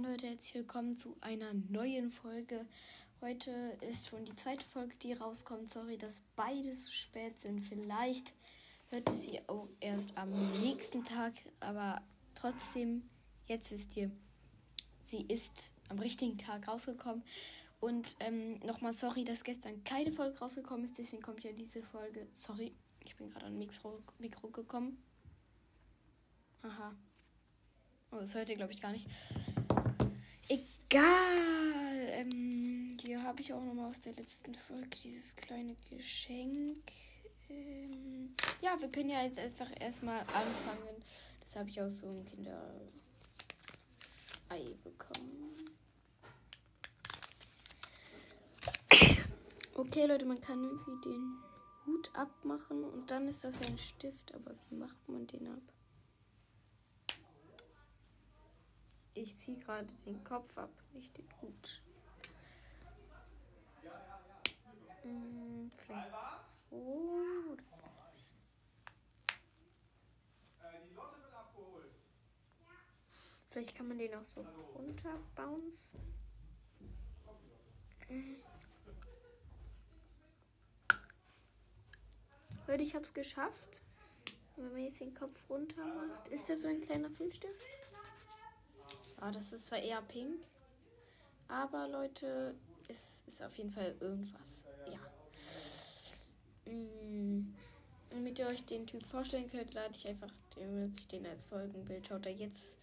Moin Leute, herzlich willkommen zu einer neuen Folge. Heute ist schon die zweite Folge, die rauskommt. Sorry, dass beide so spät sind. Vielleicht hört ihr sie auch erst am nächsten Tag, aber trotzdem, jetzt wisst ihr, sie ist am richtigen Tag rausgekommen. Und ähm, nochmal sorry, dass gestern keine Folge rausgekommen ist, deswegen kommt ja diese Folge. Sorry, ich bin gerade an Mikro, Mikro gekommen. Aha. Oh, das hört ihr, glaube ich, gar nicht. Egal. Ähm, hier habe ich auch nochmal aus der letzten Folge dieses kleine Geschenk. Ähm, ja, wir können ja jetzt einfach erstmal anfangen. Das habe ich aus so einem Kinderei bekommen. Okay, Leute, man kann irgendwie den Hut abmachen und dann ist das ein Stift. Aber wie macht man den ab? Ich ziehe gerade den Kopf ab, nicht den Hut. Hm, vielleicht so. Vielleicht kann man den auch so runterbouncen. Leute, ich habe es geschafft. Wenn man jetzt den Kopf runter macht. Ist das so ein kleiner Filzstift? Ah, das ist zwar eher pink. Aber Leute, es ist auf jeden Fall irgendwas. Ja. Mm, damit ihr euch den Typ vorstellen könnt, lade ich einfach den, als Folgenbild. Schaut da jetzt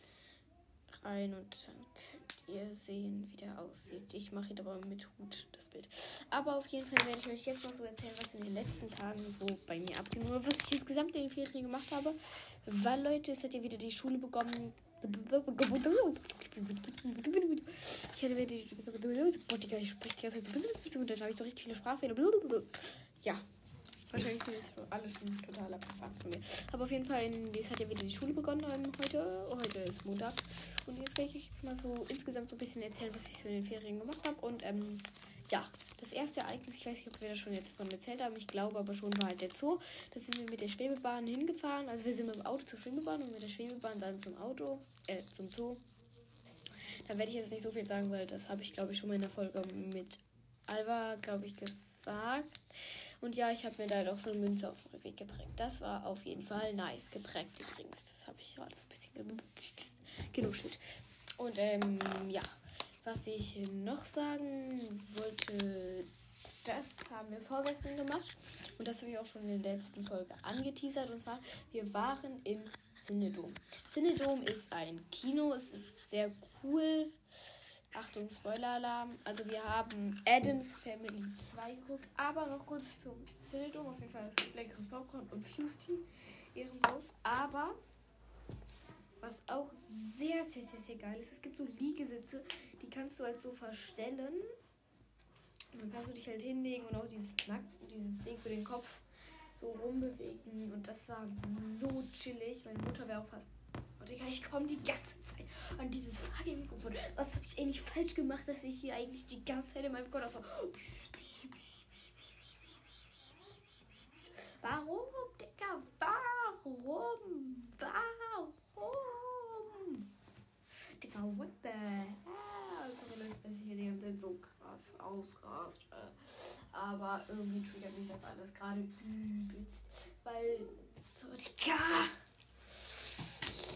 rein und dann könnt ihr sehen, wie der aussieht. Ich mache ihn aber mit Hut, das Bild. Aber auf jeden Fall werde ich euch jetzt mal so erzählen, was in den letzten Tagen so bei mir abging. was ich insgesamt in den Ferien gemacht habe. Weil, Leute, es hat ja wieder die Schule begonnen. Ich hatte mir die. Boah, Digga, ich spreche die ganze Zeit. Und dann habe ich doch richtig viele Sprachfehler. Ja. Wahrscheinlich sind jetzt alle schon total abgefuckt von mir. Aber auf jeden Fall, es hat ja wieder die Schule begonnen heute. Heute ist Montag. Und jetzt werde ich mal so insgesamt so ein bisschen erzählen, was ich so in den Ferien gemacht habe. Und ähm, ja, das erste Ereignis, ich weiß nicht, ob wir das schon jetzt von erzählt haben, ich glaube aber schon, war halt der Zoo. Da sind wir mit der Schwebebahn hingefahren. Also wir sind mit dem Auto zur Schwebebahn und mit der Schwebebahn dann zum Auto, äh, zum Zoo. Da werde ich jetzt nicht so viel sagen, weil das habe ich, glaube ich, schon mal in der Folge mit Alva, glaube ich, gesagt. Und ja, ich habe mir da doch so eine Münze auf den Weg geprägt. Das war auf jeden Fall nice geprägt übrigens. Das habe ich gerade so ein bisschen genuschelt. Und ähm, ja, was ich noch sagen wollte, das haben wir vorgestern gemacht. Und das habe ich auch schon in der letzten Folge angeteasert. Und zwar, wir waren im Cinedom. Cinedom ist ein Kino. Es ist sehr cool. Achtung, Spoiler-Alarm. Also wir haben Adams Family 2 geguckt. Aber noch kurz zum Cinedom. Auf jeden Fall ist leckeres Popcorn und Fusty. Ehrenlos. Aber was auch sehr, sehr, sehr, sehr geil ist, es gibt so Liegesitze, die kannst du halt so verstellen. Und dann kannst du dich halt hinlegen und auch dieses Knack, dieses Ding für den Kopf so rumbewegen. Und das war so chillig. Meine Mutter wäre auch fast. Oh, Digga, ich komme die ganze Zeit an dieses fucking Mikrofon. Was habe ich eigentlich falsch gemacht, dass ich hier eigentlich die ganze Zeit in meinem Gott so. Warum, Digga? Warum? Warum? Digga, what the hell? Ich nicht, dass ich hier die ganze so krass ausrast. Aber irgendwie triggert mich das alles gerade übelst. Weil, so, Digga.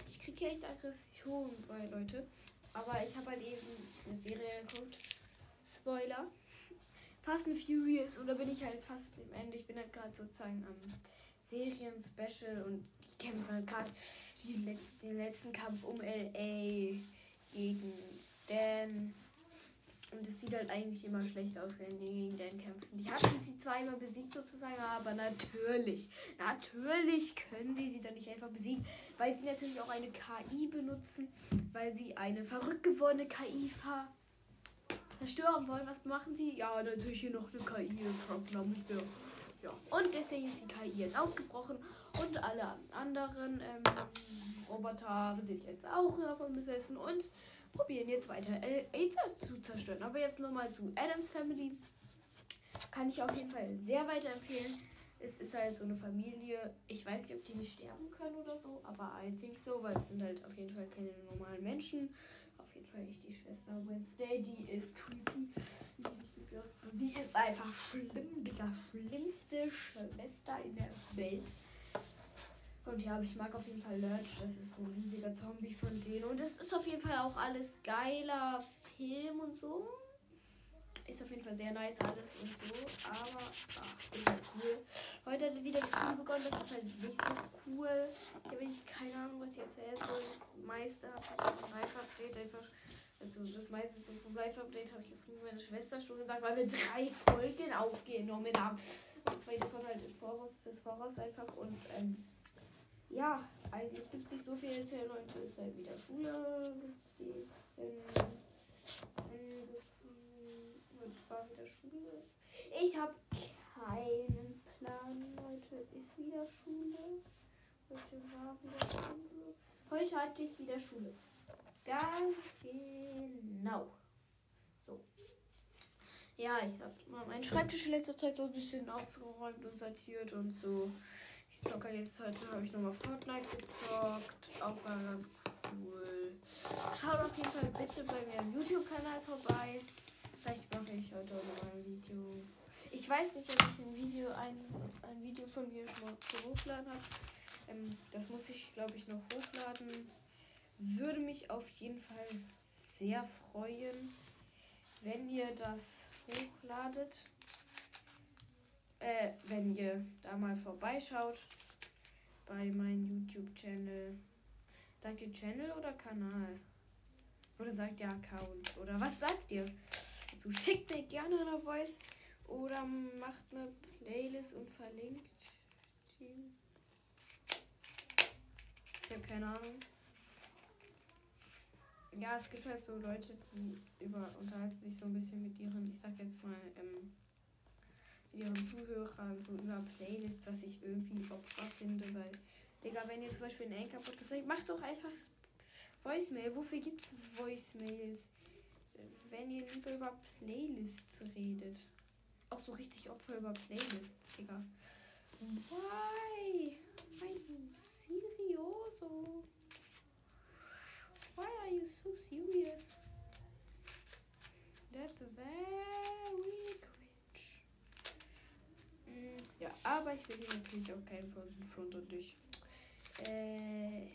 Ich kriege hier echt Aggression bei Leute. Aber ich habe halt eben eine Serie geguckt. Spoiler. Fast and Furious. Und da bin ich halt fast am Ende. Ich bin halt gerade sozusagen am Serien-Special und kämpfen gerade den letzten, den letzten Kampf um LA gegen Dan. Und es sieht halt eigentlich immer schlecht aus, wenn die gegen Dan kämpfen. Die hatten sie zweimal besiegt sozusagen, aber natürlich, natürlich können sie sie dann nicht einfach besiegen, weil sie natürlich auch eine KI benutzen, weil sie eine verrückt gewordene KI ver zerstören wollen. Was machen sie? Ja, natürlich hier noch eine KI. Ja. Und deswegen ist die KI jetzt ausgebrochen und alle anderen ähm, Roboter sind jetzt auch davon besessen und probieren jetzt weiter AIDS zu zerstören. Aber jetzt nochmal zu Adams Family. Kann ich auf jeden Fall sehr weiterempfehlen. Es ist halt so eine Familie. Ich weiß nicht, ob die nicht sterben können oder so, aber I think so, weil es sind halt auf jeden Fall keine normalen Menschen. auf jeden Fall nicht die Schwester Wednesday. Die ist creepy. Die. Sie ist einfach schlimm, Digga. Schlimmste Schwester in der Welt. Und ja, ich mag auf jeden Fall Lurch. Das ist so ein riesiger Zombie von denen. Und es ist auf jeden Fall auch alles geiler Film und so. Ist auf jeden Fall sehr nice alles und so. Aber, ach, ist halt cool. Heute hat wieder die Schule begonnen. Das ist halt nicht so cool. Ich habe wirklich keine Ahnung, was ich erzählen soll. Das meiste habe ich im Live-Update einfach. Also das meiste so vom Live-Update habe ich auf meine Schwester schon gesagt, weil wir drei Folgen aufgenommen haben. Und zwei davon halt im Voraus, fürs Voraus einfach. Und ähm, ja, eigentlich gibt es nicht so viel zu erzählen. Heute ist halt wieder Schule gewesen. War wieder Schule. Ich habe keinen Plan. Heute ist wieder Schule. Heute war wieder Schule. Heute hatte ich wieder Schule. Ganz genau. So. Ja, ich habe meinen Schreibtisch in letzter Zeit so ein bisschen aufgeräumt und sortiert und so. Ich zocke jetzt heute, habe ich nochmal Fortnite gezockt. Auch war ganz cool. Schaut auf jeden Fall bitte bei mir im YouTube-Kanal vorbei. Vielleicht mache ich heute auch noch ein Video. Ich weiß nicht, ob ich ein Video, ein, ein Video von mir schon mal hochgeladen habe. Ähm, das muss ich, glaube ich, noch hochladen. Würde mich auf jeden Fall sehr freuen, wenn ihr das hochladet äh, wenn ihr da mal vorbeischaut bei meinem YouTube-Channel. Sagt ihr Channel oder Kanal? Oder sagt ihr Account? Oder was sagt ihr? Also schickt mir gerne eine Voice oder macht eine Playlist und verlinkt. Ich habe keine Ahnung. Ja, es gibt halt so Leute, die über unterhalten sich so ein bisschen mit ihren, ich sag jetzt mal, ähm, ihren Zuhörern so über Playlists, dass ich irgendwie Opfer finde, weil, Digga, wenn ihr zum Beispiel einen Anchor-Podcast sagt, macht doch einfach Voicemail. Wofür gibt's Voicemails? Wenn ihr lieber über Playlists redet. Auch so richtig Opfer über Playlists, Digga. Why? Are you serioso? Why are you so serious? That's very ja, aber ich will hier natürlich auch keinen von Front und durch. Äh.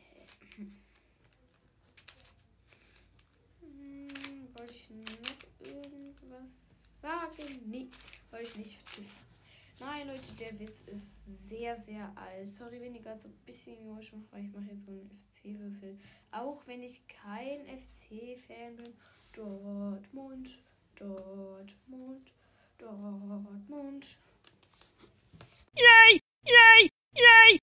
Hm, wollte ich noch irgendwas sagen? Nee, wollte ich nicht. Tschüss. Nein, Leute, der Witz ist sehr, sehr alt. Sorry, wenn ich gerade so ein bisschen Emotion mache, weil ich mache jetzt so einen FC-Würfel. Auch wenn ich kein FC-Fan bin. Dortmund, Dortmund, Dortmund. Yay! Yay! Yay!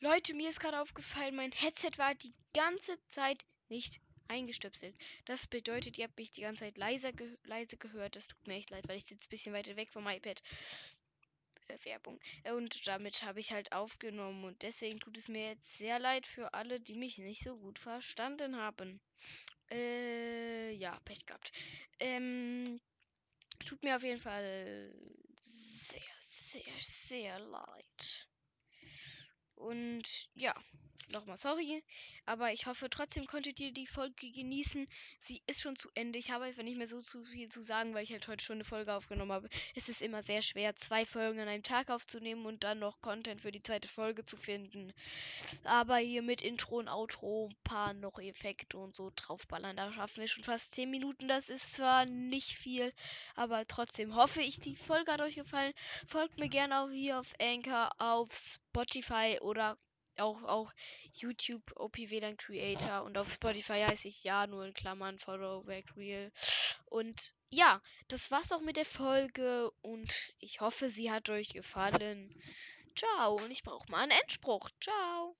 Leute, mir ist gerade aufgefallen, mein Headset war die ganze Zeit nicht eingestöpselt. Das bedeutet, ihr habt mich die ganze Zeit leiser ge leise gehört. Das tut mir echt leid, weil ich sitze ein bisschen weiter weg vom iPad. Äh, Werbung. Und damit habe ich halt aufgenommen. Und deswegen tut es mir jetzt sehr leid für alle, die mich nicht so gut verstanden haben. Äh, ja, Pech gehabt. Ähm, tut mir auf jeden Fall sehr, sehr, leid. Und ja, nochmal sorry. Aber ich hoffe trotzdem konntet ihr die Folge genießen. Sie ist schon zu Ende. Ich habe einfach nicht mehr so zu viel zu sagen, weil ich halt heute schon eine Folge aufgenommen habe. Es ist immer sehr schwer, zwei Folgen an einem Tag aufzunehmen und dann noch Content für die zweite Folge zu finden. Aber hier mit Intro und Outro, ein paar noch Effekte und so draufballern. Da schaffen wir schon fast 10 Minuten. Das ist zwar nicht viel, aber trotzdem hoffe ich, die Folge hat euch gefallen. Folgt mir gerne auch hier auf Anchor, auf Spotify oder auch, auch YouTube OP WLAN Creator und auf Spotify heiße ich ja nur in Klammern Follow Back Real. Und ja, das war's auch mit der Folge und ich hoffe, sie hat euch gefallen. Ciao und ich brauche mal einen Endspruch. Ciao.